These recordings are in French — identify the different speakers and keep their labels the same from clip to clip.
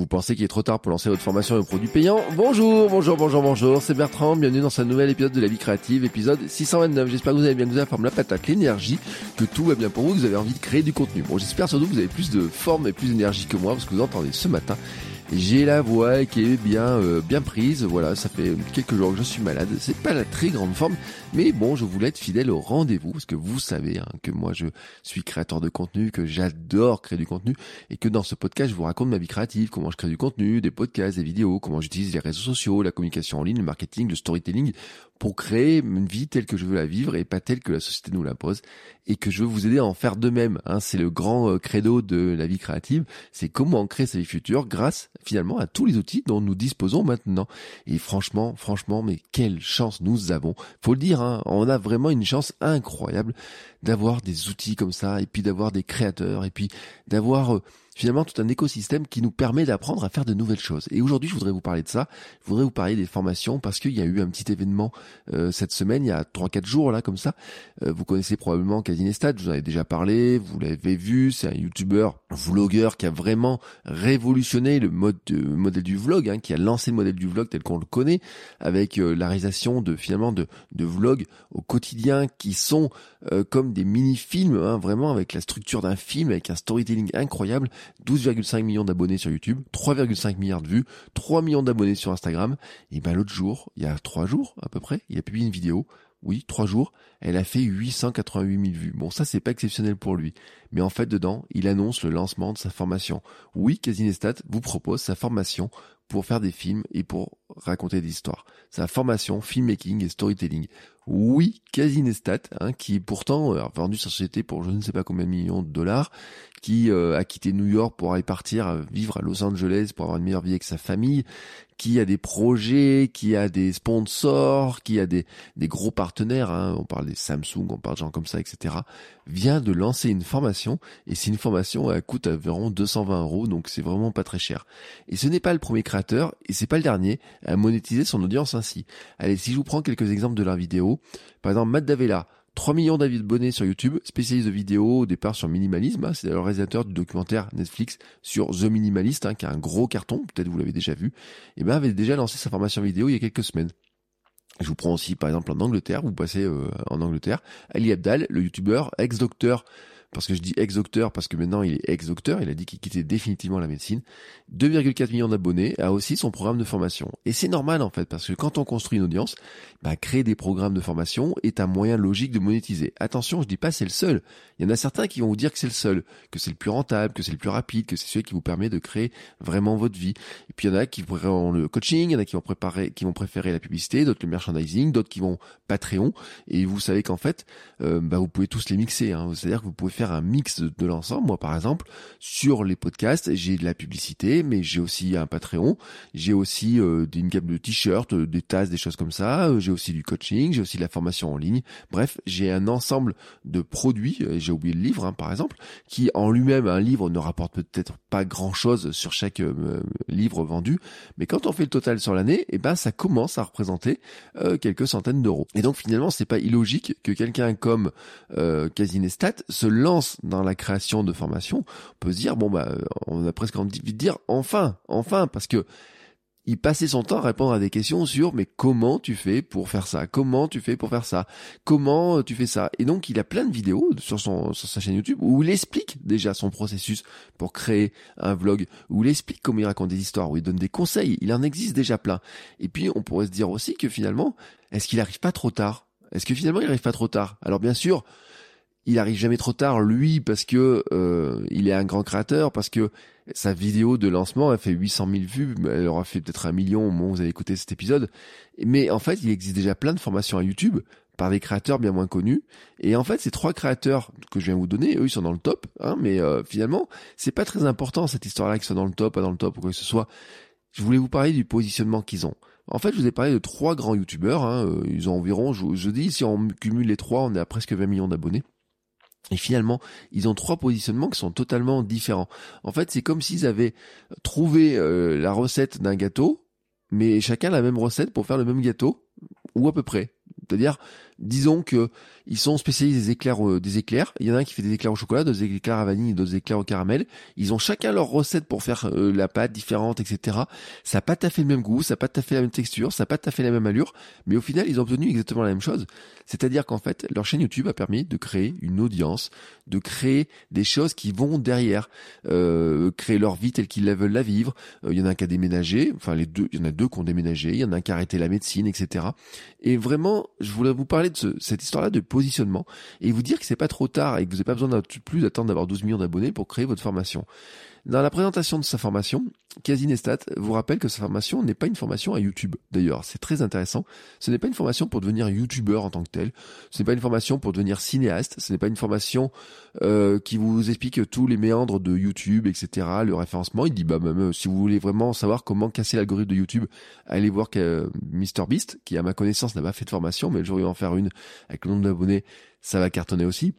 Speaker 1: Vous pensez qu'il est trop tard pour lancer votre formation et vos produits payants Bonjour, bonjour, bonjour, bonjour, c'est Bertrand, bienvenue dans ce nouvel épisode de la vie créative, épisode 629. J'espère que vous allez bien, que vous avez la forme, la patate, l'énergie, que tout va bien pour vous, que vous avez envie de créer du contenu. Bon, j'espère surtout que vous avez plus de forme et plus d'énergie que moi, parce que vous entendez ce matin j'ai la voix qui est bien euh, bien prise. Voilà, ça fait quelques jours que je suis malade. C'est pas la très grande forme, mais bon, je voulais être fidèle au rendez-vous parce que vous savez hein, que moi je suis créateur de contenu, que j'adore créer du contenu et que dans ce podcast je vous raconte ma vie créative, comment je crée du contenu, des podcasts, des vidéos, comment j'utilise les réseaux sociaux, la communication en ligne, le marketing, le storytelling pour créer une vie telle que je veux la vivre et pas telle que la société nous l'impose et que je veux vous aider à en faire de même. Hein. C'est le grand euh, credo de la vie créative, c'est comment créer sa vie future grâce finalement à tous les outils dont nous disposons maintenant. Et franchement, franchement, mais quelle chance nous avons. Faut le dire, hein, on a vraiment une chance incroyable d'avoir des outils comme ça et puis d'avoir des créateurs et puis d'avoir euh, finalement tout un écosystème qui nous permet d'apprendre à faire de nouvelles choses. Et aujourd'hui, je voudrais vous parler de ça. Je voudrais vous parler des formations parce qu'il y a eu un petit événement euh, cette semaine, il y a 3-4 jours là comme ça. Euh, vous connaissez probablement Casinestat, je vous en ai déjà parlé, vous l'avez vu, c'est un youtubeur, vlogueur qui a vraiment révolutionné le mode modèle du vlog, hein, qui a lancé le modèle du vlog tel qu'on le connaît, avec euh, la réalisation de finalement de, de vlogs au quotidien qui sont comme des mini-films, hein, vraiment avec la structure d'un film, avec un storytelling incroyable 12,5 millions d'abonnés sur YouTube, 3,5 milliards de vues, 3 millions d'abonnés sur Instagram. Et ben l'autre jour, il y a 3 jours à peu près, il a publié une vidéo. Oui, 3 jours, elle a fait 888 000 vues. Bon, ça c'est pas exceptionnel pour lui. Mais en fait, dedans, il annonce le lancement de sa formation. Oui, Casinestat vous propose sa formation pour faire des films et pour raconter des histoires. Sa formation filmmaking et storytelling. Oui, Casinestat, hein, qui pourtant a vendu sa société pour je ne sais pas combien de millions de dollars, qui euh, a quitté New York pour aller partir euh, vivre à Los Angeles pour avoir une meilleure vie avec sa famille, qui a des projets, qui a des sponsors, qui a des, des gros partenaires, hein, on parle des Samsung, on parle de gens comme ça, etc., vient de lancer une formation, et c'est une formation, elle coûte environ 220 euros, donc c'est vraiment pas très cher. Et ce n'est pas le premier créateur, et c'est pas le dernier, à monétiser son audience ainsi. Allez, si je vous prends quelques exemples de leurs par exemple, Matt Davella, 3 millions d'abonnés sur YouTube, spécialiste de vidéos au départ sur minimalisme. Hein, c'est le réalisateur du documentaire Netflix sur The Minimalist, hein, qui a un gros carton, peut-être vous l'avez déjà vu. Et ben avait déjà lancé sa formation vidéo il y a quelques semaines. Je vous prends aussi par exemple en Angleterre, vous passez euh, en Angleterre, Ali Abdal, le youtubeur, ex-docteur parce que je dis ex-docteur parce que maintenant il est ex-docteur, il a dit qu'il quittait définitivement la médecine, 2,4 millions d'abonnés, a aussi son programme de formation. Et c'est normal en fait, parce que quand on construit une audience, bah, créer des programmes de formation est un moyen logique de monétiser. Attention, je dis pas c'est le seul. Il y en a certains qui vont vous dire que c'est le seul, que c'est le plus rentable, que c'est le plus rapide, que c'est celui qui vous permet de créer vraiment votre vie. Et puis il y en a qui préféreront le coaching, il y en a qui vont préparer, qui vont préférer la publicité, d'autres le merchandising, d'autres qui vont Patreon. Et vous savez qu'en fait, euh, bah, vous pouvez tous les mixer. Hein. C'est-à-dire que vous pouvez un mix de, l'ensemble. Moi, par exemple, sur les podcasts, j'ai de la publicité, mais j'ai aussi un Patreon, j'ai aussi euh, une gamme de t-shirts, euh, des tasses, des choses comme ça. Euh, j'ai aussi du coaching, j'ai aussi de la formation en ligne. Bref, j'ai un ensemble de produits. J'ai oublié le livre, hein, par exemple, qui en lui-même, un livre ne rapporte peut-être pas grand-chose sur chaque livre vendu, mais quand on fait le total sur l'année, eh ben ça commence à représenter quelques centaines d'euros. Et donc finalement, c'est pas illogique que quelqu'un comme Casinestat se lance dans la création de formation, on peut se dire bon bah on a presque envie de dire enfin, enfin parce que il passait son temps à répondre à des questions sur mais comment tu fais pour faire ça? Comment tu fais pour faire ça? Comment tu fais ça? Et donc il a plein de vidéos sur son sur sa chaîne YouTube où il explique déjà son processus pour créer un vlog, où il explique comment il raconte des histoires, où il donne des conseils. Il en existe déjà plein. Et puis on pourrait se dire aussi que finalement, est-ce qu'il arrive pas trop tard? Est-ce que finalement il arrive pas trop tard? Alors bien sûr, il arrive jamais trop tard, lui, parce que euh, il est un grand créateur, parce que sa vidéo de lancement a fait 800 000 vues, elle aura fait peut-être un million au moment où vous avez écouté cet épisode. Mais en fait, il existe déjà plein de formations à YouTube par des créateurs bien moins connus. Et en fait, ces trois créateurs que je viens vous donner, eux, ils sont dans le top. Hein, mais euh, finalement, c'est pas très important cette histoire-là qu'ils soient dans le top, pas dans le top ou quoi que ce soit. Je voulais vous parler du positionnement qu'ils ont. En fait, je vous ai parlé de trois grands youtubeurs. Hein, euh, ils ont environ, je, je dis, si on cumule les trois, on est à presque 20 millions d'abonnés. Et finalement, ils ont trois positionnements qui sont totalement différents. En fait, c'est comme s'ils avaient trouvé euh, la recette d'un gâteau, mais chacun la même recette pour faire le même gâteau, ou à peu près. C'est-à-dire, disons que ils sont spécialisés des éclairs, euh, des éclairs. Il y en a un qui fait des éclairs au chocolat, d'autres éclairs à vanille, d'autres éclairs au caramel. Ils ont chacun leur recette pour faire euh, la pâte différente, etc. Ça n'a pas tout à fait le même goût, ça n'a pas tout à fait la même texture, ça n'a pas tout à fait la même allure, mais au final, ils ont obtenu exactement la même chose. C'est-à-dire qu'en fait, leur chaîne YouTube a permis de créer une audience, de créer des choses qui vont derrière, euh, créer leur vie telle qu'ils la veulent la vivre. Il y en a un qui a déménagé, enfin les deux, il y en a deux qui ont déménagé, il y en a un qui a arrêté la médecine, etc. Et vraiment, je voulais vous parler de ce, cette histoire-là de et vous dire que c'est pas trop tard et que vous n'avez pas besoin plus d'attendre d'avoir 12 millions d'abonnés pour créer votre formation. Dans la présentation de sa formation, Casinestat vous rappelle que sa formation n'est pas une formation à YouTube. D'ailleurs, c'est très intéressant. Ce n'est pas une formation pour devenir YouTuber en tant que tel. Ce n'est pas une formation pour devenir cinéaste. Ce n'est pas une formation euh, qui vous explique tous les méandres de YouTube, etc. Le référencement. Il dit bah même euh, si vous voulez vraiment savoir comment casser l'algorithme de YouTube, allez voir que MrBeast, qui à ma connaissance n'a pas fait de formation, mais le jour où en faire une avec le nombre d'abonnés, ça va cartonner aussi.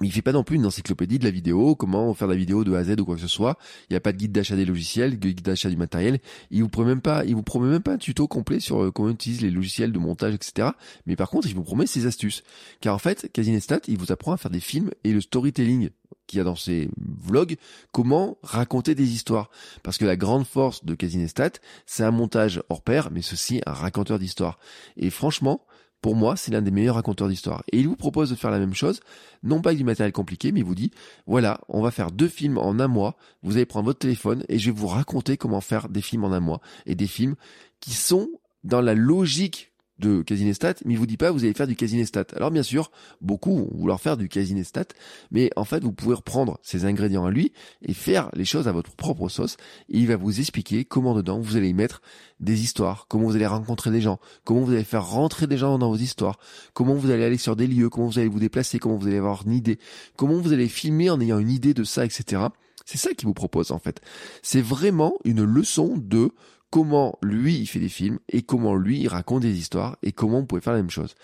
Speaker 1: Mais il fait pas non plus une encyclopédie de la vidéo, comment faire la vidéo de A à Z ou quoi que ce soit. Il n'y a pas de guide d'achat des logiciels, de guide d'achat du matériel. Il vous promet même pas, il vous promet même pas un tuto complet sur euh, comment utiliser les logiciels de montage, etc. Mais par contre, il vous promet ses astuces. Car en fait, Casinestat, il vous apprend à faire des films et le storytelling qu'il y a dans ses vlogs, comment raconter des histoires. Parce que la grande force de Casinestat, c'est un montage hors pair, mais ceci un raconteur d'histoire. Et franchement, pour moi, c'est l'un des meilleurs raconteurs d'histoire. Et il vous propose de faire la même chose, non pas du matériel compliqué, mais il vous dit, voilà, on va faire deux films en un mois, vous allez prendre votre téléphone et je vais vous raconter comment faire des films en un mois. Et des films qui sont dans la logique de Casinestat, mais il vous dit pas vous allez faire du Casinestat. Alors bien sûr, beaucoup vont vouloir faire du Casinestat, mais en fait vous pouvez reprendre ces ingrédients à lui et faire les choses à votre propre sauce. Et il va vous expliquer comment dedans vous allez mettre des histoires, comment vous allez rencontrer des gens, comment vous allez faire rentrer des gens dans vos histoires, comment vous allez aller sur des lieux, comment vous allez vous déplacer, comment vous allez avoir une idée, comment vous allez filmer en ayant une idée de ça, etc. C'est ça qu'il vous propose en fait. C'est vraiment une leçon de comment lui il fait des films et comment lui il raconte des histoires et comment on pouvait faire la même chose.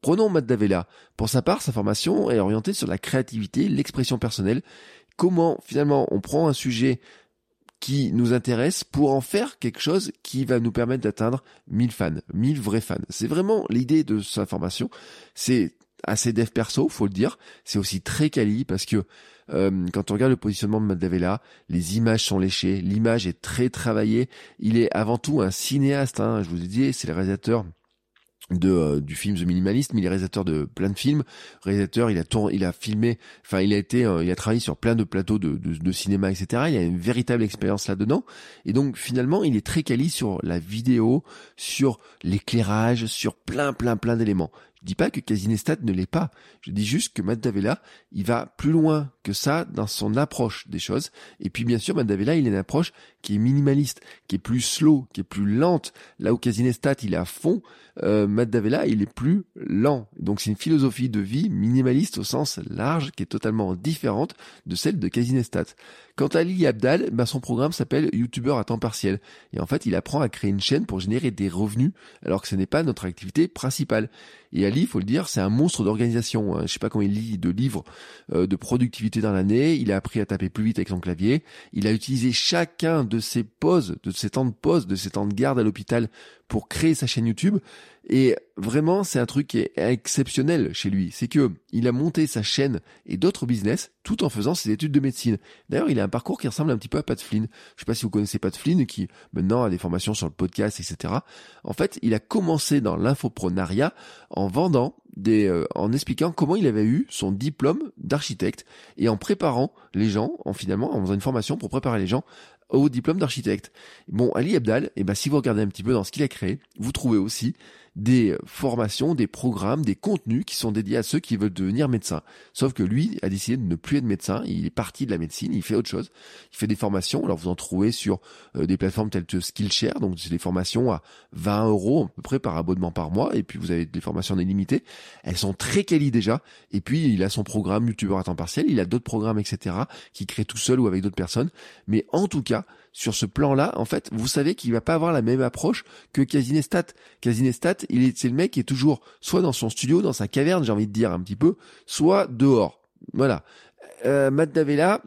Speaker 1: Prenons Matt Davella. Pour sa part, sa formation est orientée sur la créativité, l'expression personnelle. Comment finalement on prend un sujet qui nous intéresse pour en faire quelque chose qui va nous permettre d'atteindre 1000 fans, 1000 vrais fans. C'est vraiment l'idée de sa formation. C'est assez dev perso, faut le dire. C'est aussi très quali parce que euh, quand on regarde le positionnement de Matt les images sont léchées, l'image est très travaillée. Il est avant tout un cinéaste. Hein, je vous ai dit, c'est le réalisateur de euh, du film The Minimalist, mais il est réalisateur de plein de films. Réalisateur, il a tourné, il a filmé, enfin il a été, euh, il a travaillé sur plein de plateaux de, de, de, cinéma, etc. Il a une véritable expérience là-dedans. Et donc finalement, il est très quali sur la vidéo, sur l'éclairage, sur plein, plein, plein d'éléments. Je dis pas que Casinestat ne l'est pas. Je dis juste que Matt Davella, il va plus loin que ça dans son approche des choses. Et puis bien sûr, Matt Davella, il a une approche qui est minimaliste, qui est plus slow, qui est plus lente. Là où Casinestat, il est à fond, euh, il est plus lent. Donc c'est une philosophie de vie minimaliste au sens large qui est totalement différente de celle de Casinestat. Quant à Ali Abdal, ben son programme s'appelle YouTuber à temps partiel. Et en fait, il apprend à créer une chaîne pour générer des revenus, alors que ce n'est pas notre activité principale. Et Ali, faut le dire, c'est un monstre d'organisation. Hein. Je sais pas comment il lit de livres euh, de productivité dans l'année. Il a appris à taper plus vite avec son clavier. Il a utilisé chacun de ses pauses, de ses temps de pause, de ses temps de garde à l'hôpital pour créer sa chaîne YouTube. Et vraiment, c'est un truc qui est exceptionnel chez lui. C'est que il a monté sa chaîne et d'autres business tout en faisant ses études de médecine. D'ailleurs, il a un parcours qui ressemble un petit peu à Pat Flynn. Je sais pas si vous connaissez Pat Flynn, qui maintenant a des formations sur le podcast, etc. En fait, il a commencé dans l'infoprenariat en vendant des, euh, en expliquant comment il avait eu son diplôme d'architecte et en préparant les gens, en finalement, en faisant une formation pour préparer les gens au diplôme d'architecte. Bon, Ali Abdal, et eh ben, si vous regardez un petit peu dans ce qu'il a créé, vous trouvez aussi des formations, des programmes, des contenus qui sont dédiés à ceux qui veulent devenir médecins. Sauf que lui a décidé de ne plus être médecin, il est parti de la médecine, il fait autre chose. Il fait des formations, alors vous en trouvez sur euh, des plateformes telles que Skillshare, donc c'est des formations à 20 euros à peu près par abonnement par mois, et puis vous avez des formations illimitées. Elles sont très quali déjà, et puis il a son programme YouTuber à temps partiel, il a d'autres programmes, etc., qui crée tout seul ou avec d'autres personnes. Mais en tout cas, sur ce plan-là, en fait, vous savez qu'il va pas avoir la même approche que Casinestat. Casinestat, il est, c'est le mec qui est toujours soit dans son studio, dans sa caverne, j'ai envie de dire un petit peu, soit dehors. Voilà. Euh, Matt Davella,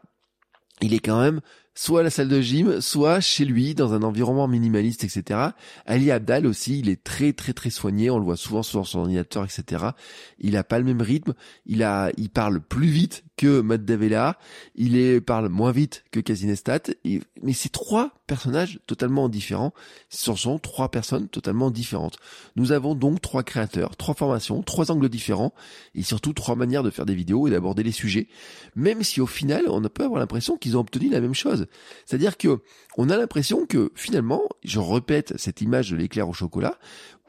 Speaker 1: il est quand même soit à la salle de gym, soit chez lui, dans un environnement minimaliste, etc. Ali Abdal aussi, il est très très très soigné, on le voit souvent sur son ordinateur, etc. Il a pas le même rythme, il a, il parle plus vite que Matt Davella, il parle moins vite que Casinestat, mais c'est trois personnages totalement différents, ce sont trois personnes totalement différentes. Nous avons donc trois créateurs, trois formations, trois angles différents, et surtout trois manières de faire des vidéos et d'aborder les sujets, même si au final, on peut avoir l'impression qu'ils ont obtenu la même chose. C'est-à-dire que on a l'impression que finalement, je répète cette image de l'éclair au chocolat,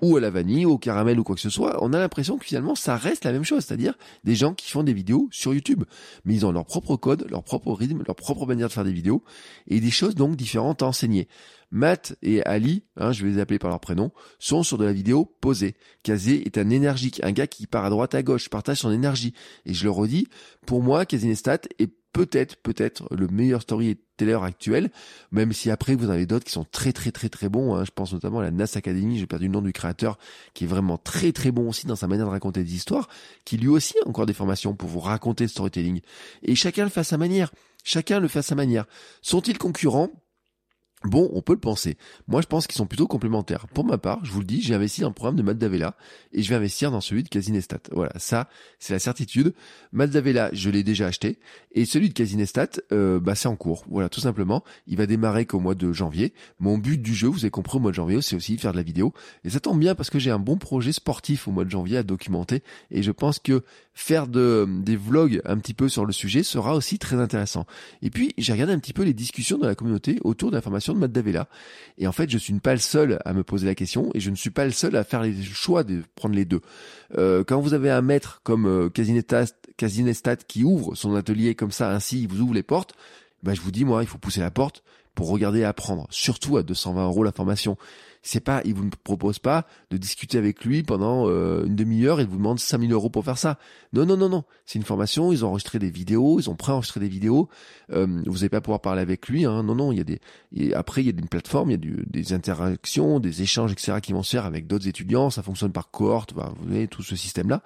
Speaker 1: ou à la vanille, au caramel, ou quoi que ce soit, on a l'impression que finalement ça reste la même chose, c'est-à-dire des gens qui font des vidéos sur YouTube. Mais ils ont leur propre code, leur propre rythme, leur propre manière de faire des vidéos, et des choses donc différentes à enseigner. Matt et Ali, hein, je vais les appeler par leur prénom, sont sur de la vidéo posée. Kazé est un énergique, un gars qui part à droite à gauche, partage son énergie. Et je le redis, pour moi, Kazinestat est peut-être, peut-être le meilleur storyteller actuel, même si après vous avez d'autres qui sont très très très très bons. Hein. Je pense notamment à la NAS Academy, j'ai perdu le nom du créateur, qui est vraiment très très bon aussi dans sa manière de raconter des histoires, qui lui aussi a encore des formations pour vous raconter le storytelling. Et chacun le fait à sa manière. Chacun le fait à sa manière. Sont-ils concurrents? Bon, on peut le penser. Moi, je pense qu'ils sont plutôt complémentaires. Pour ma part, je vous le dis, j'ai investi dans le programme de Matt Davella et je vais investir dans celui de Casinestat. Voilà, ça, c'est la certitude. Matt Davella, je l'ai déjà acheté et celui de Casinestat, euh, bah, c'est en cours. Voilà, tout simplement. Il va démarrer qu'au mois de janvier. Mon but du jeu, vous avez compris, au mois de janvier, c'est aussi faire de la vidéo. Et ça tombe bien parce que j'ai un bon projet sportif au mois de janvier à documenter et je pense que faire de, des vlogs un petit peu sur le sujet sera aussi très intéressant. Et puis, j'ai regardé un petit peu les discussions dans la communauté autour de l'information de Matt Davella. Et en fait, je suis pas le seul à me poser la question et je ne suis pas le seul à faire les choix de prendre les deux. Euh, quand vous avez un maître comme euh, Casinestat, qui ouvre son atelier comme ça, ainsi, il vous ouvre les portes, ben je vous dis, moi, il faut pousser la porte pour regarder et apprendre. Surtout à 220 euros la formation c'est pas, il vous propose pas de discuter avec lui pendant euh, une demi-heure et vous demande 5000 euros pour faire ça. Non, non, non, non. C'est une formation. Ils ont enregistré des vidéos, ils ont pré-enregistré des vidéos. Euh, vous n'allez pas pouvoir parler avec lui. Hein. Non, non. Il y a des. Et après, il y a une plateforme, il y a du, des interactions, des échanges, etc. qui vont se faire avec d'autres étudiants. Ça fonctionne par cohorte. vous voyez tout ce système-là.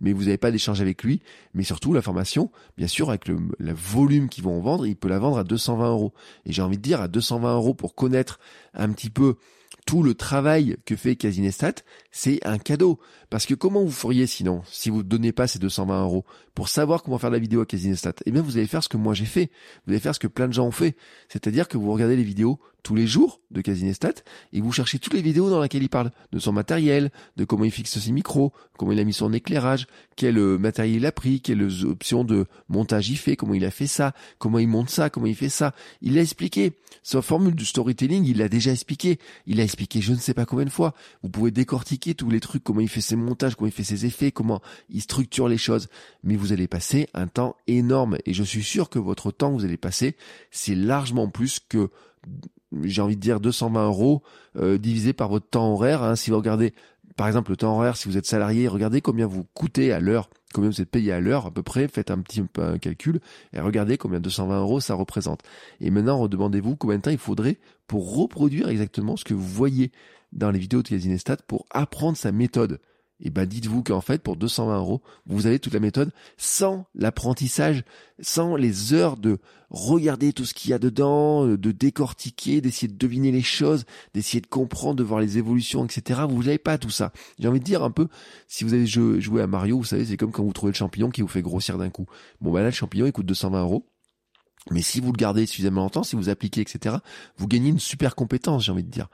Speaker 1: Mais vous n'avez pas d'échange avec lui. Mais surtout, la formation, bien sûr, avec le, le volume qu'ils vont vendre, il peut la vendre à 220 euros. Et j'ai envie de dire à 220 euros pour connaître un petit peu tout le travail que fait Casinestat, c'est un cadeau. Parce que comment vous feriez sinon, si vous ne donnez pas ces 220 euros, pour savoir comment faire la vidéo à Casinestat Eh bien, vous allez faire ce que moi j'ai fait. Vous allez faire ce que plein de gens ont fait. C'est-à-dire que vous regardez les vidéos tous les jours de Casinestat et vous cherchez toutes les vidéos dans lesquelles il parle de son matériel, de comment il fixe ses micros, comment il a mis son éclairage, quel euh, matériel il a pris, quelles options de montage il fait, comment il a fait ça, comment il monte ça, comment il fait ça. Il l'a expliqué. Sa formule du storytelling, il l'a déjà expliqué. Il l'a expliqué je ne sais pas combien de fois. Vous pouvez décortiquer tous les trucs, comment il fait ses montages, comment il fait ses effets, comment il structure les choses. Mais vous allez passer un temps énorme et je suis sûr que votre temps que vous allez passer, c'est largement plus que j'ai envie de dire 220 euros euh, divisé par votre temps horaire. Hein. Si vous regardez, par exemple, le temps horaire, si vous êtes salarié, regardez combien vous coûtez à l'heure, combien vous êtes payé à l'heure à peu près, faites un petit peu un calcul et regardez combien 220 euros ça représente. Et maintenant, redemandez-vous combien de temps il faudrait pour reproduire exactement ce que vous voyez dans les vidéos de Casinestat pour apprendre sa méthode et ben dites-vous qu'en fait pour 220 euros vous avez toute la méthode sans l'apprentissage, sans les heures de regarder tout ce qu'il y a dedans, euh, de décortiquer, d'essayer de deviner les choses, d'essayer de comprendre, de voir les évolutions, etc. Vous n'avez pas tout ça. J'ai envie de dire un peu, si vous avez joué à Mario, vous savez, c'est comme quand vous trouvez le champignon qui vous fait grossir d'un coup. Bon ben là le champignon il coûte 220 euros. Mais si vous le gardez suffisamment longtemps, si vous appliquez, etc., vous gagnez une super compétence, j'ai envie de dire.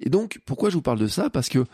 Speaker 1: Et donc, pourquoi je vous parle de ça? Parce que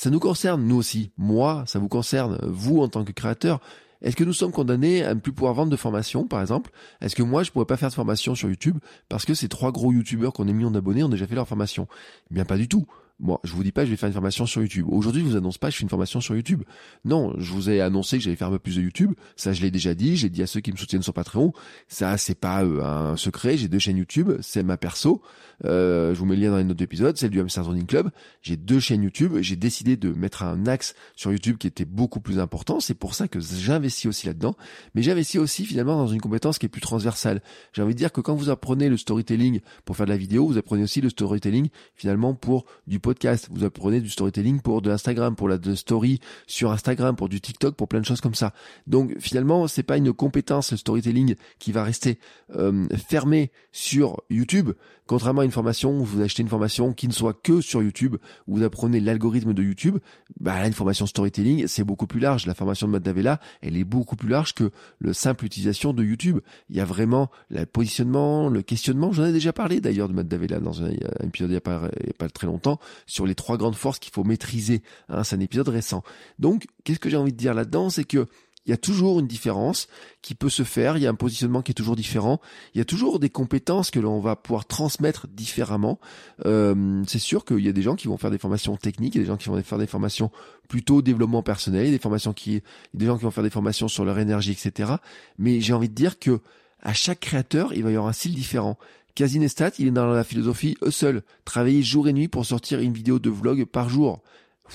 Speaker 1: ça nous concerne, nous aussi. Moi, ça vous concerne, vous, en tant que créateur. Est-ce que nous sommes condamnés à ne plus pouvoir vendre de formation, par exemple? Est-ce que moi, je pourrais pas faire de formation sur YouTube parce que ces trois gros YouTubeurs qu'on est millions d'abonnés ont déjà fait leur formation? Eh bien, pas du tout. Moi, je vous dis pas, je vais faire une formation sur YouTube. Aujourd'hui, je vous annonce pas, je fais une formation sur YouTube. Non, je vous ai annoncé que j'allais faire un peu plus de YouTube. Ça, je l'ai déjà dit. J'ai dit à ceux qui me soutiennent sur Patreon. Ça, c'est pas euh, un secret. J'ai deux chaînes YouTube. C'est ma perso. Euh, je vous mets le lien dans les notes d'épisode. Celle du Hamster Zoning Club. J'ai deux chaînes YouTube. J'ai décidé de mettre un axe sur YouTube qui était beaucoup plus important. C'est pour ça que j'investis aussi là-dedans. Mais j'investis aussi finalement dans une compétence qui est plus transversale. J'ai envie de dire que quand vous apprenez le storytelling pour faire de la vidéo, vous apprenez aussi le storytelling finalement pour du podcast. Vous apprenez du storytelling pour de l'Instagram, pour la story sur Instagram, pour du TikTok, pour plein de choses comme ça. Donc finalement, c'est pas une compétence le storytelling qui va rester euh, fermée sur YouTube. Contrairement à une formation, vous achetez une formation qui ne soit que sur YouTube, vous apprenez l'algorithme de YouTube, bah là, une formation storytelling, c'est beaucoup plus large. La formation de Matt elle est beaucoup plus large que le simple utilisation de YouTube. Il y a vraiment le positionnement, le questionnement. J'en ai déjà parlé d'ailleurs de Matt dans un, épisode il n'y a, pas, pas très longtemps, sur les trois grandes forces qu'il faut maîtriser. Hein, c'est un épisode récent. Donc, qu'est-ce que j'ai envie de dire là-dedans, c'est que il y a toujours une différence qui peut se faire, il y a un positionnement qui est toujours différent, il y a toujours des compétences que l'on va pouvoir transmettre différemment. Euh, c'est sûr qu'il y a des gens qui vont faire des formations techniques, il y a des gens qui vont faire des formations plutôt développement personnel, il y a des formations qui, des gens qui vont faire des formations sur leur énergie, etc. Mais j'ai envie de dire que à chaque créateur, il va y avoir un style différent. Casinestat, il est dans la philosophie seul, travailler jour et nuit pour sortir une vidéo de vlog par jour.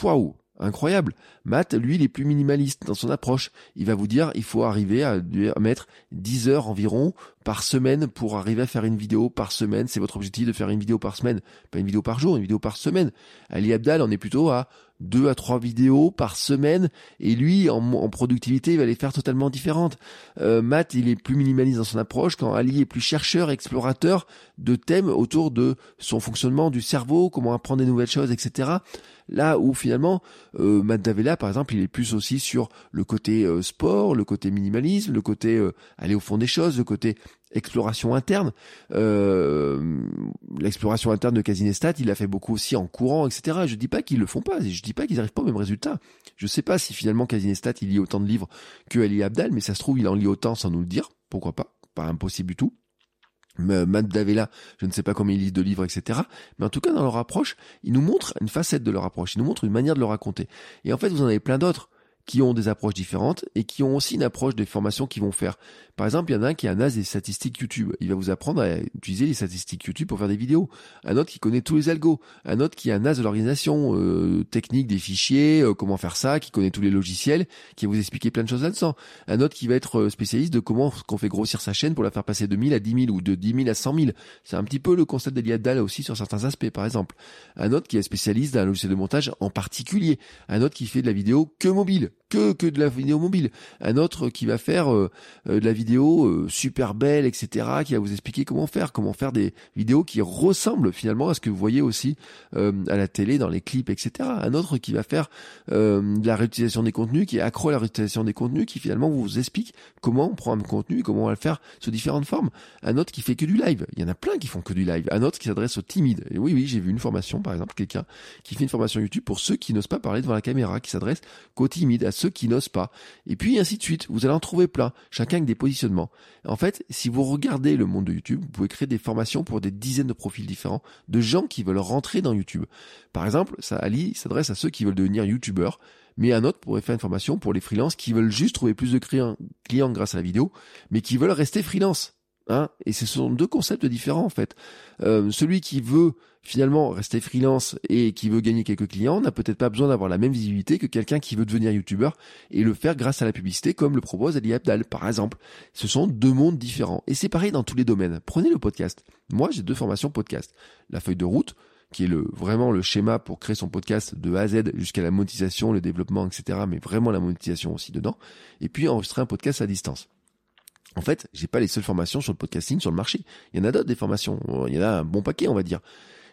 Speaker 1: Waouh incroyable. Matt, lui, il est plus minimaliste dans son approche. Il va vous dire, il faut arriver à mettre 10 heures environ par semaine pour arriver à faire une vidéo par semaine. C'est votre objectif de faire une vidéo par semaine. Pas une vidéo par jour, une vidéo par semaine. Ali Abdal, on est plutôt à deux à trois vidéos par semaine et lui en, productivité il va les faire totalement différentes. Euh, Matt il est plus minimaliste dans son approche quand Ali est plus chercheur, explorateur de thèmes autour de son fonctionnement du cerveau, comment apprendre des nouvelles choses, etc. Là où finalement euh, Matt Davella par exemple il est plus aussi sur le côté euh, sport, le côté minimalisme, le côté euh, aller au fond des choses, le côté exploration interne. Euh, l'exploration interne de Casinestat, il a fait beaucoup aussi en courant, etc. Je dis pas qu'ils le font pas, je dis pas qu'ils n'arrivent pas au même résultat. Je sais pas si finalement Casinestat, il lit autant de livres que Ali Abdal, mais ça se trouve, il en lit autant sans nous le dire. Pourquoi pas? Pas impossible du tout. Matt je ne sais pas combien il lit de livres, etc. Mais en tout cas, dans leur approche, ils nous montrent une facette de leur approche. Ils nous montrent une manière de le raconter. Et en fait, vous en avez plein d'autres qui ont des approches différentes et qui ont aussi une approche des formations qu'ils vont faire. Par exemple, il y en a un qui est un as des statistiques YouTube. Il va vous apprendre à utiliser les statistiques YouTube pour faire des vidéos. Un autre qui connaît tous les algos. Un autre qui est un as de l'organisation euh, technique des fichiers, euh, comment faire ça, qui connaît tous les logiciels, qui va vous expliquer plein de choses là-dedans. Un autre qui va être euh, spécialiste de comment qu'on fait grossir sa chaîne pour la faire passer de 1000 à 10 000 ou de 10 000 à 100 000. C'est un petit peu le concept d'Eliad aussi sur certains aspects, par exemple. Un autre qui est spécialiste d'un logiciel de montage en particulier. Un autre qui fait de la vidéo que mobile, que que de la vidéo mobile. Un autre qui va faire de la vidéo euh, super belles, etc., qui va vous expliquer comment faire, comment faire des vidéos qui ressemblent finalement à ce que vous voyez aussi euh, à la télé, dans les clips, etc. Un autre qui va faire euh, de la réutilisation des contenus, qui est accro à la réutilisation des contenus, qui finalement vous explique comment on prend un contenu, comment on va le faire sous différentes formes. Un autre qui fait que du live. Il y en a plein qui font que du live. Un autre qui s'adresse aux timides. Et oui, oui, j'ai vu une formation, par exemple, quelqu'un qui fait une formation YouTube pour ceux qui n'osent pas parler devant la caméra, qui s'adresse qu'aux timides, à ceux qui n'osent pas. Et puis ainsi de suite. Vous allez en trouver plein. Chacun avec des positions en fait, si vous regardez le monde de YouTube, vous pouvez créer des formations pour des dizaines de profils différents de gens qui veulent rentrer dans YouTube. Par exemple, ça Ali s'adresse à ceux qui veulent devenir YouTubeurs, mais un autre pourrait faire une formation pour les freelances qui veulent juste trouver plus de clients, clients grâce à la vidéo, mais qui veulent rester freelance. Hein et ce sont deux concepts différents en fait. Euh, celui qui veut finalement rester freelance et qui veut gagner quelques clients n'a peut-être pas besoin d'avoir la même visibilité que quelqu'un qui veut devenir youtubeur et le faire grâce à la publicité comme le propose Ali Abdal par exemple. Ce sont deux mondes différents et c'est pareil dans tous les domaines. Prenez le podcast. Moi j'ai deux formations podcast. La feuille de route qui est le vraiment le schéma pour créer son podcast de A à Z jusqu'à la monétisation, le développement, etc. Mais vraiment la monétisation aussi dedans. Et puis enregistrer un podcast à distance. En fait, j'ai pas les seules formations sur le podcasting sur le marché. Il y en a d'autres des formations. Il y en a un bon paquet, on va dire.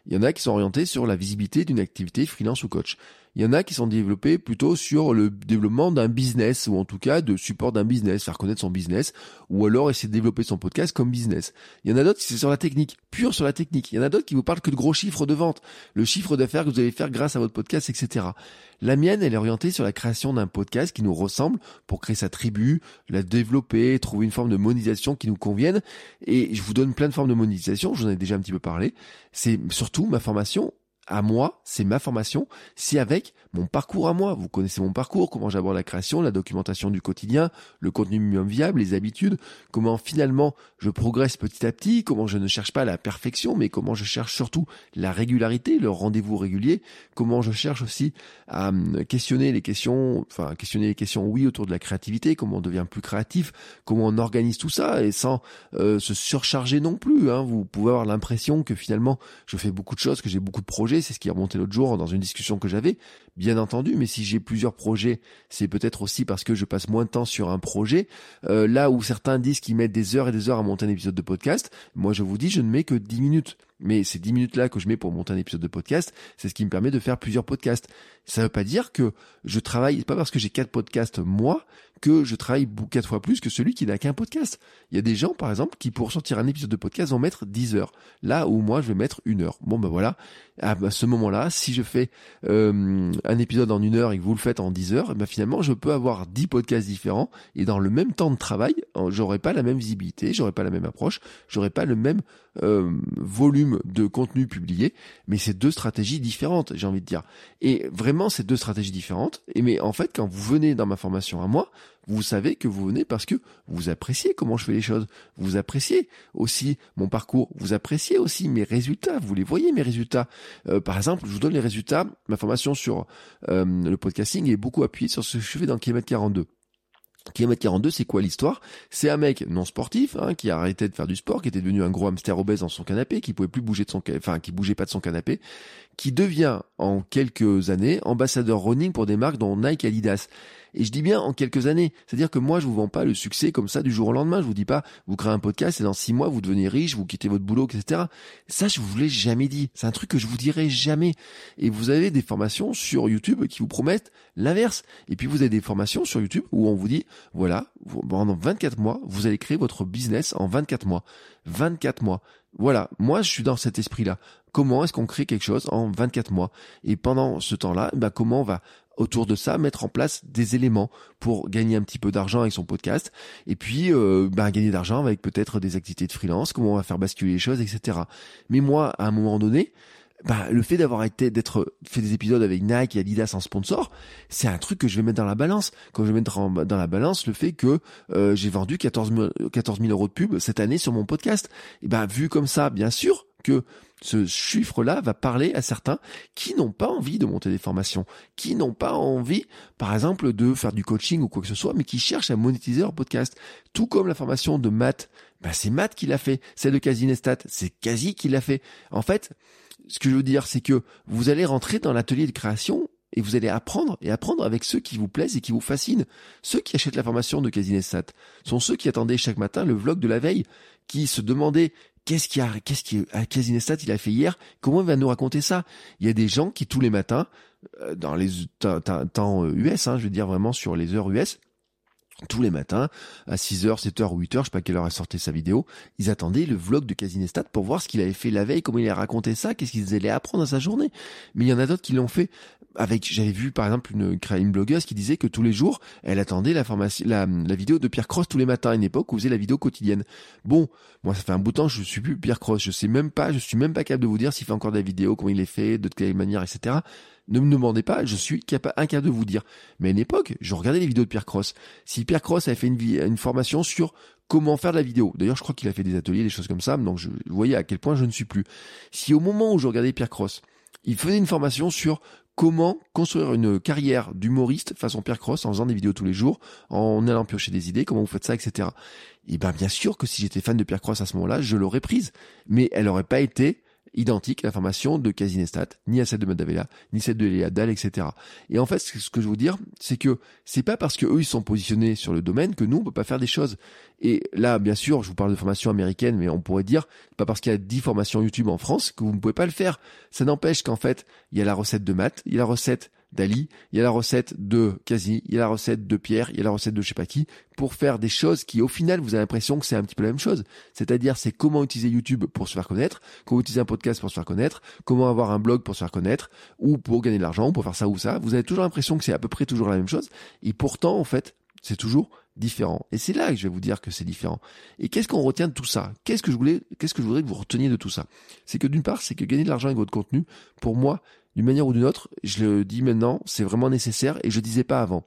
Speaker 1: Il y en a qui sont orientés sur la visibilité d'une activité freelance ou coach. Il y en a qui sont développés plutôt sur le développement d'un business ou en tout cas de support d'un business, faire connaître son business ou alors essayer de développer son podcast comme business. Il y en a d'autres qui c'est sur la technique, pure sur la technique. Il y en a d'autres qui vous parlent que de gros chiffres de vente, le chiffre d'affaires que vous allez faire grâce à votre podcast, etc. La mienne, elle est orientée sur la création d'un podcast qui nous ressemble pour créer sa tribu, la développer, trouver une forme de monétisation qui nous convienne. Et je vous donne plein de formes de monétisation, je vous en ai déjà un petit peu parlé. C'est surtout ma formation à moi, c'est ma formation, c'est avec mon parcours à moi. Vous connaissez mon parcours, comment j'aborde la création, la documentation du quotidien, le contenu minimum viable, les habitudes, comment finalement je progresse petit à petit, comment je ne cherche pas la perfection, mais comment je cherche surtout la régularité, le rendez-vous régulier, comment je cherche aussi à hum, questionner les questions, enfin questionner les questions oui autour de la créativité, comment on devient plus créatif, comment on organise tout ça et sans euh, se surcharger non plus. Hein. Vous pouvez avoir l'impression que finalement je fais beaucoup de choses, que j'ai beaucoup de projets, c'est ce qui est remonté l'autre jour dans une discussion que j'avais, bien entendu, mais si j'ai plusieurs projets, c'est peut-être aussi parce que je passe moins de temps sur un projet. Euh, là où certains disent qu'ils mettent des heures et des heures à monter un épisode de podcast, moi je vous dis, je ne mets que 10 minutes. Mais ces 10 minutes-là que je mets pour monter un épisode de podcast, c'est ce qui me permet de faire plusieurs podcasts. Ça ne veut pas dire que je travaille, pas parce que j'ai quatre podcasts moi, que je travaille quatre fois plus que celui qui n'a qu'un podcast. Il y a des gens, par exemple, qui pour sortir un épisode de podcast vont mettre 10 heures. Là où moi, je vais mettre une heure. Bon, ben voilà. À ce moment-là, si je fais euh, un épisode en une heure et que vous le faites en 10 heures, ben finalement, je peux avoir 10 podcasts différents et dans le même temps de travail, j'aurai pas la même visibilité, j'aurai pas la même approche, j'aurai pas le même euh, volume de contenu publié, mais c'est deux stratégies différentes, j'ai envie de dire. Et vraiment, c'est deux stratégies différentes. Et mais en fait, quand vous venez dans ma formation à moi, vous savez que vous venez parce que vous appréciez comment je fais les choses. Vous appréciez aussi mon parcours. Vous appréciez aussi mes résultats. Vous les voyez, mes résultats. Euh, par exemple, je vous donne les résultats. Ma formation sur euh, le podcasting est beaucoup appuyée sur ce que je fais dans Kilomètre 42. Kilomètre 42, c'est quoi l'histoire? C'est un mec non sportif hein, qui a arrêté de faire du sport, qui était devenu un gros hamster obèse dans son canapé, qui pouvait plus bouger de son, enfin qui bougeait pas de son canapé, qui devient en quelques années ambassadeur running pour des marques dont Nike, Adidas. Et je dis bien en quelques années. C'est-à-dire que moi, je vous vends pas le succès comme ça du jour au lendemain. Je vous dis pas, vous créez un podcast et dans six mois, vous devenez riche, vous quittez votre boulot, etc. Ça, je vous l'ai jamais dit. C'est un truc que je vous dirai jamais. Et vous avez des formations sur YouTube qui vous promettent l'inverse. Et puis, vous avez des formations sur YouTube où on vous dit, voilà, pendant 24 mois, vous allez créer votre business en 24 mois. 24 mois. Voilà, moi je suis dans cet esprit-là. Comment est-ce qu'on crée quelque chose en 24 mois? Et pendant ce temps-là, bah, comment on va autour de ça mettre en place des éléments pour gagner un petit peu d'argent avec son podcast? Et puis euh, ben, gagner d'argent avec peut-être des activités de freelance comment on va faire basculer les choses etc mais moi à un moment donné bah, le fait d'avoir été d'être fait des épisodes avec Nike et Adidas en sponsor, c'est un truc que je vais mettre dans la balance. Quand je vais mettre dans la balance le fait que euh, j'ai vendu 14 000, 14 000 euros de pub cette année sur mon podcast, et ben vu comme ça, bien sûr que ce chiffre-là va parler à certains qui n'ont pas envie de monter des formations, qui n'ont pas envie, par exemple, de faire du coaching ou quoi que ce soit, mais qui cherchent à monétiser leur podcast. Tout comme la formation de Matt, bah c'est Matt qui l'a fait. Celle de Casinestat, c'est Quasi qui l'a fait. En fait, ce que je veux dire, c'est que vous allez rentrer dans l'atelier de création et vous allez apprendre et apprendre avec ceux qui vous plaisent et qui vous fascinent. Ceux qui achètent la formation de Casinestat sont ceux qui attendaient chaque matin le vlog de la veille, qui se demandaient Qu'est-ce qui a, qu'est-ce à Casinestat il a fait hier? Comment il va nous raconter ça? Il y a des gens qui tous les matins, euh, dans les temps US, hein, je veux dire vraiment sur les heures US, tous les matins, à 6h, 7h ou 8h, je sais pas quelle heure a sorti sa vidéo, ils attendaient le vlog de Casinestat pour voir ce qu'il avait fait la veille, comment il a raconté ça, qu'est-ce qu'ils allaient apprendre à sa journée. Mais il y en a d'autres qui l'ont fait avec, j'avais vu par exemple une, une blogueuse qui disait que tous les jours, elle attendait la la, la vidéo de Pierre Cross tous les matins à une époque où faisait la vidéo quotidienne. Bon, moi ça fait un bout de temps, je suis plus Pierre Cross, je sais même pas, je suis même pas capable de vous dire s'il fait encore des vidéos, comment il les fait, de quelle manière, etc. Ne me demandez pas, je suis capable, incapable de vous dire. Mais à une époque, je regardais les vidéos de Pierre Cross. Si Pierre Cross avait fait une, une formation sur comment faire de la vidéo. D'ailleurs, je crois qu'il a fait des ateliers, des choses comme ça, donc je, je voyais à quel point je ne suis plus. Si au moment où je regardais Pierre Cross, il faisait une formation sur comment construire une carrière d'humoriste façon Pierre Cross en faisant des vidéos tous les jours, en allant piocher des idées, comment vous faites ça, etc. Et ben bien sûr que si j'étais fan de Pierre Cross à ce moment-là, je l'aurais prise, mais elle n'aurait pas été identique à la formation de Casinestat, ni à celle de Madavella, ni celle de Léa Dahl, etc. Et en fait, ce que je veux dire, c'est que c'est pas parce que eux ils sont positionnés sur le domaine que nous on peut pas faire des choses. Et là, bien sûr, je vous parle de formation américaine, mais on pourrait dire pas parce qu'il y a 10 formations YouTube en France que vous ne pouvez pas le faire. Ça n'empêche qu'en fait, il y a la recette de maths, il y a la recette d'Ali, il y a la recette de Quasi, il y a la recette de Pierre, il y a la recette de je sais pas qui, pour faire des choses qui au final vous avez l'impression que c'est un petit peu la même chose. C'est-à-dire c'est comment utiliser YouTube pour se faire connaître, comment utiliser un podcast pour se faire connaître, comment avoir un blog pour se faire connaître, ou pour gagner de l'argent, ou pour faire ça ou ça. Vous avez toujours l'impression que c'est à peu près toujours la même chose, et pourtant en fait c'est toujours différent. Et c'est là que je vais vous dire que c'est différent. Et qu'est-ce qu'on retient de tout ça? Qu'est-ce que je voulais, qu'est-ce que je voudrais que vous reteniez de tout ça? C'est que d'une part, c'est que gagner de l'argent avec votre contenu, pour moi, d'une manière ou d'une autre, je le dis maintenant, c'est vraiment nécessaire et je disais pas avant.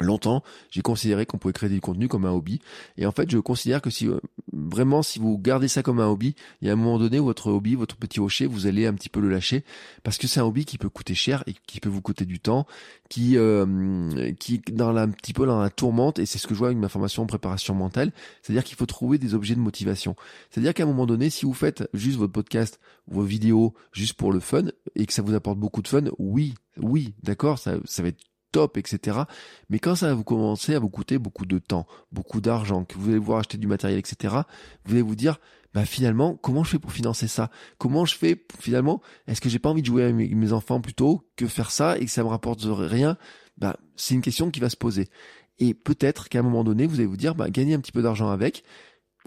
Speaker 1: Longtemps, j'ai considéré qu'on pouvait créer du contenu comme un hobby. Et en fait, je considère que si euh, vraiment, si vous gardez ça comme un hobby, il y a un moment donné votre hobby, votre petit rocher, vous allez un petit peu le lâcher parce que c'est un hobby qui peut coûter cher et qui peut vous coûter du temps, qui euh, qui dans la, un petit peu dans la tourmente. Et c'est ce que je vois avec ma formation en préparation mentale, c'est-à-dire qu'il faut trouver des objets de motivation. C'est-à-dire qu'à un moment donné, si vous faites juste votre podcast, vos vidéos, juste pour le fun et que ça vous apporte beaucoup de fun, oui, oui, d'accord, ça, ça va être top, etc. Mais quand ça va vous commencer à vous coûter beaucoup de temps, beaucoup d'argent, que vous allez voir acheter du matériel, etc., vous allez vous dire, bah finalement, comment je fais pour financer ça? Comment je fais finalement Est-ce que j'ai pas envie de jouer avec mes enfants plutôt que faire ça et que ça me rapporte rien? Bah c'est une question qui va se poser. Et peut-être qu'à un moment donné, vous allez vous dire, bah gagner un petit peu d'argent avec,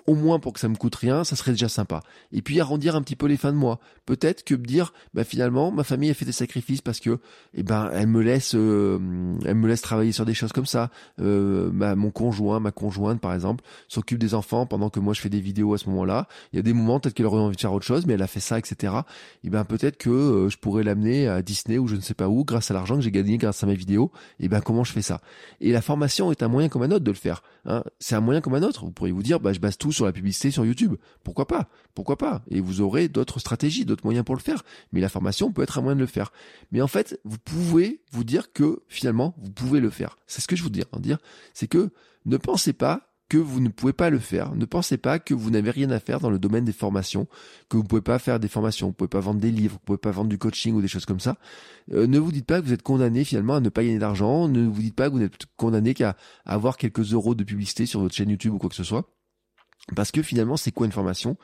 Speaker 1: au moins pour que ça me coûte rien, ça serait déjà sympa. Et puis arrondir un petit peu les fins de mois. Peut-être que dire, bah finalement, ma famille a fait des sacrifices parce que, eh ben, elle me laisse, euh, elle me laisse travailler sur des choses comme ça. Euh, mon conjoint, ma conjointe, par exemple, s'occupe des enfants pendant que moi je fais des vidéos à ce moment-là. Il y a des moments peut-être qu'elle aurait envie de faire autre chose, mais elle a fait ça, etc. Et ben peut-être que euh, je pourrais l'amener à Disney ou je ne sais pas où, grâce à l'argent que j'ai gagné grâce à mes vidéos. Et ben comment je fais ça? Et la formation est un moyen comme un autre de le faire. Hein. C'est un moyen comme un autre. Vous pourriez vous dire, bah je base tout sur la publicité sur YouTube. Pourquoi pas? Pourquoi pas? Et vous aurez d'autres stratégies, d'autres moyens pour le faire. Mais la formation peut être un moyen de le faire. Mais en fait, vous pouvez vous dire que finalement, vous pouvez le faire. C'est ce que je vous dis. Hein, dire, c'est que ne pensez pas que vous ne pouvez pas le faire. Ne pensez pas que vous n'avez rien à faire dans le domaine des formations, que vous ne pouvez pas faire des formations, vous ne pouvez pas vendre des livres, vous ne pouvez pas vendre du coaching ou des choses comme ça. Euh, ne vous dites pas que vous êtes condamné finalement à ne pas gagner d'argent, ne vous dites pas que vous n'êtes condamné qu'à avoir quelques euros de publicité sur votre chaîne YouTube ou quoi que ce soit. Parce que finalement, c'est quoi une formation?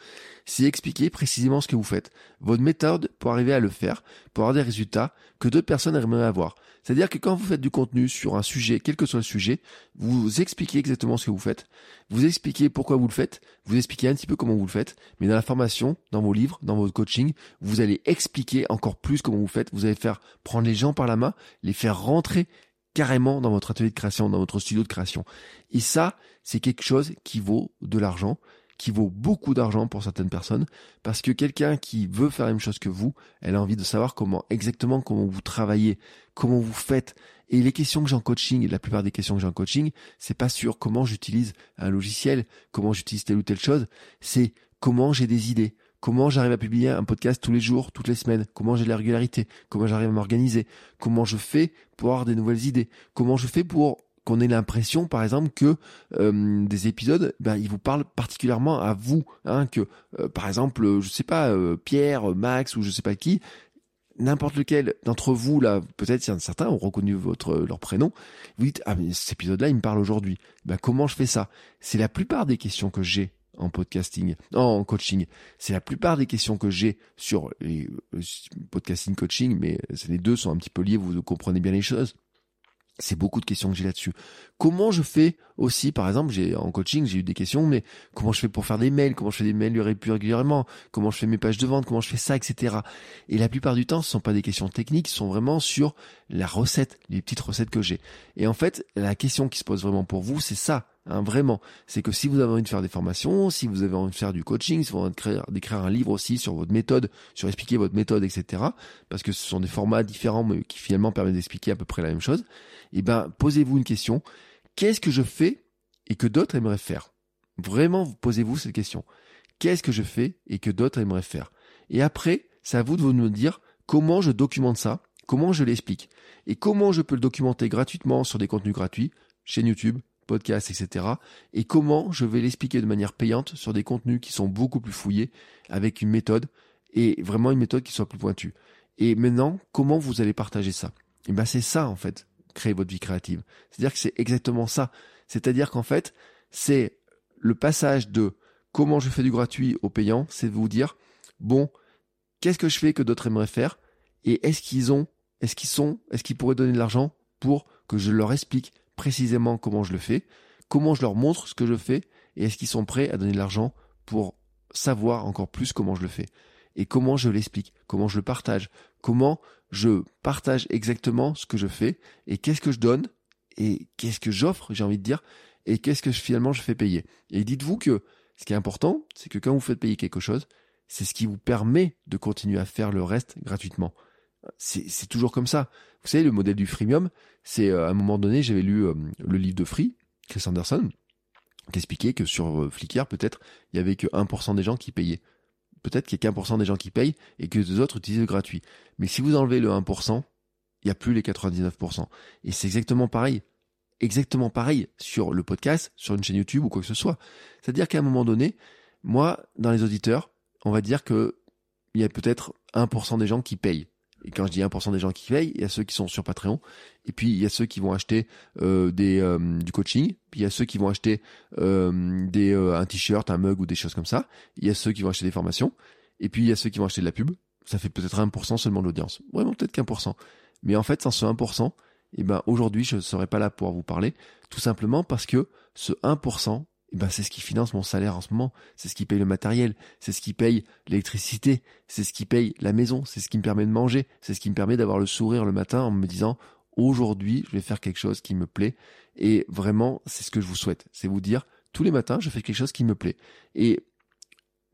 Speaker 1: C'est expliquer précisément ce que vous faites, votre méthode pour arriver à le faire, pour avoir des résultats que d'autres personnes aimeraient avoir. C'est-à-dire que quand vous faites du contenu sur un sujet, quel que soit le sujet, vous expliquez exactement ce que vous faites, vous expliquez pourquoi vous le faites, vous expliquez un petit peu comment vous le faites, mais dans la formation, dans vos livres, dans votre coaching, vous allez expliquer encore plus comment vous faites, vous allez faire prendre les gens par la main, les faire rentrer carrément dans votre atelier de création, dans votre studio de création. Et ça, c'est quelque chose qui vaut de l'argent, qui vaut beaucoup d'argent pour certaines personnes, parce que quelqu'un qui veut faire la même chose que vous, elle a envie de savoir comment exactement comment vous travaillez, comment vous faites. Et les questions que j'ai en coaching, et la plupart des questions que j'ai en coaching, c'est pas sur comment j'utilise un logiciel, comment j'utilise telle ou telle chose, c'est comment j'ai des idées, comment j'arrive à publier un podcast tous les jours, toutes les semaines, comment j'ai la régularité, comment j'arrive à m'organiser, comment je fais pour avoir des nouvelles idées, comment je fais pour qu'on ait l'impression, par exemple, que euh, des épisodes, ben, ils vous parlent particulièrement à vous, hein, que euh, par exemple, je sais pas, euh, Pierre, Max ou je sais pas qui, n'importe lequel d'entre vous là, peut-être certains ont reconnu votre leur prénom, vous dites ah mais cet épisode-là il me parle aujourd'hui. Ben comment je fais ça? C'est la plupart des questions que j'ai en podcasting, en coaching. C'est la plupart des questions que j'ai sur les euh, podcasting coaching, mais les deux sont un petit peu liés, vous comprenez bien les choses. C'est beaucoup de questions que j'ai là-dessus. Comment je fais aussi, par exemple, j'ai en coaching, j'ai eu des questions, mais comment je fais pour faire des mails, comment je fais des mails plus régulièrement, comment je fais mes pages de vente, comment je fais ça, etc. Et la plupart du temps, ce sont pas des questions techniques, ce sont vraiment sur la recette, les petites recettes que j'ai. Et en fait, la question qui se pose vraiment pour vous, c'est ça. Hein, vraiment, c'est que si vous avez envie de faire des formations, si vous avez envie de faire du coaching, si vous avez envie d'écrire un livre aussi sur votre méthode, sur expliquer votre méthode, etc., parce que ce sont des formats différents, mais qui finalement permettent d'expliquer à peu près la même chose, eh ben, posez-vous une question. Qu'est-ce que je fais et que d'autres aimeraient faire? Vraiment, posez-vous cette question. Qu'est-ce que je fais et que d'autres aimeraient faire? Et après, c'est à vous de vous dire comment je documente ça, comment je l'explique, et comment je peux le documenter gratuitement sur des contenus gratuits, chaîne YouTube, podcast, etc. Et comment je vais l'expliquer de manière payante sur des contenus qui sont beaucoup plus fouillés, avec une méthode, et vraiment une méthode qui soit plus pointue. Et maintenant, comment vous allez partager ça? Et eh ben c'est ça en fait, créer votre vie créative. C'est-à-dire que c'est exactement ça. C'est-à-dire qu'en fait, c'est le passage de comment je fais du gratuit au payant, c'est de vous dire bon, qu'est-ce que je fais que d'autres aimeraient faire? Et est-ce qu'ils ont, est-ce qu'ils sont, est-ce qu'ils pourraient donner de l'argent pour que je leur explique précisément comment je le fais, comment je leur montre ce que je fais, et est-ce qu'ils sont prêts à donner de l'argent pour savoir encore plus comment je le fais, et comment je l'explique, comment je le partage, comment je partage exactement ce que je fais, et qu'est-ce que je donne, et qu'est-ce que j'offre, j'ai envie de dire, et qu'est-ce que finalement je fais payer. Et dites-vous que ce qui est important, c'est que quand vous faites payer quelque chose, c'est ce qui vous permet de continuer à faire le reste gratuitement. C'est toujours comme ça. Vous savez, le modèle du freemium, c'est euh, à un moment donné, j'avais lu euh, le livre de Free, Chris Anderson, qui expliquait que sur euh, Flickr, peut-être, il y avait que 1% des gens qui payaient. Peut-être qu'il y a qu'un des gens qui payent et que les autres utilisent le gratuit. Mais si vous enlevez le 1%, il n'y a plus les 99%. Et c'est exactement pareil. Exactement pareil sur le podcast, sur une chaîne YouTube ou quoi que ce soit. C'est-à-dire qu'à un moment donné, moi, dans les auditeurs, on va dire que il y a peut-être 1% des gens qui payent. Et quand je dis 1% des gens qui payent, il y a ceux qui sont sur Patreon, et puis il y a ceux qui vont acheter euh, euh, du coaching, puis il y a ceux qui vont acheter euh, des, un t-shirt, un mug ou des choses comme ça, il y a ceux qui vont acheter des formations, et puis il y a ceux qui vont acheter de la pub, ça fait peut-être 1% seulement de l'audience. Vraiment peut-être qu'un pour. Mais en fait, sans ce 1%, eh ben, aujourd'hui, je ne serais pas là pour vous parler, tout simplement parce que ce 1%, eh ben, c'est ce qui finance mon salaire en ce moment, c'est ce qui paye le matériel, c'est ce qui paye l'électricité, c'est ce qui paye la maison, c'est ce qui me permet de manger, c'est ce qui me permet d'avoir le sourire le matin en me disant aujourd'hui je vais faire quelque chose qui me plaît. Et vraiment c'est ce que je vous souhaite, c'est vous dire tous les matins je fais quelque chose qui me plaît. Et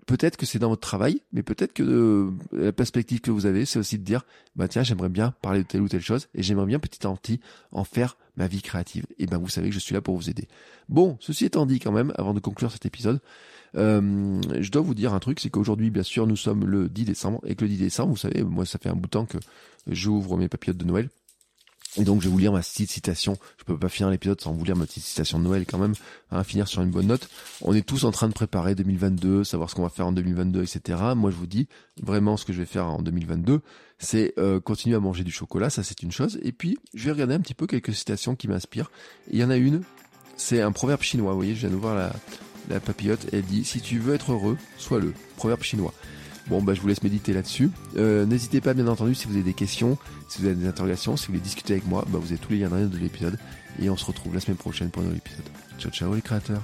Speaker 1: peut-être que c'est dans votre travail, mais peut-être que euh, la perspective que vous avez, c'est aussi de dire, bah tiens, j'aimerais bien parler de telle ou telle chose, et j'aimerais bien petit à petit en faire ma vie créative. Et ben vous savez que je suis là pour vous aider. Bon, ceci étant dit quand même, avant de conclure cet épisode, euh, je dois vous dire un truc, c'est qu'aujourd'hui, bien sûr, nous sommes le 10 décembre, et que le 10 décembre, vous savez, moi ça fait un bout de temps que j'ouvre mes papillotes de Noël. Et donc je vais vous lire ma petite citation. Je peux pas finir l'épisode sans vous lire ma petite citation de Noël quand même. Hein, finir sur une bonne note. On est tous en train de préparer 2022, savoir ce qu'on va faire en 2022, etc. Moi je vous dis vraiment ce que je vais faire en 2022, c'est euh, continuer à manger du chocolat, ça c'est une chose. Et puis je vais regarder un petit peu quelques citations qui m'inspirent. Il y en a une, c'est un proverbe chinois. Vous voyez, je viens de voir la, la papillote. Elle dit si tu veux être heureux, sois le. Proverbe chinois. Bon, bah, je vous laisse méditer là-dessus. Euh, n'hésitez pas, bien entendu, si vous avez des questions, si vous avez des interrogations, si vous voulez discuter avec moi, bah, vous avez tous les liens de l'épisode. Et on se retrouve la semaine prochaine pour un nouvel épisode. Ciao, ciao les créateurs.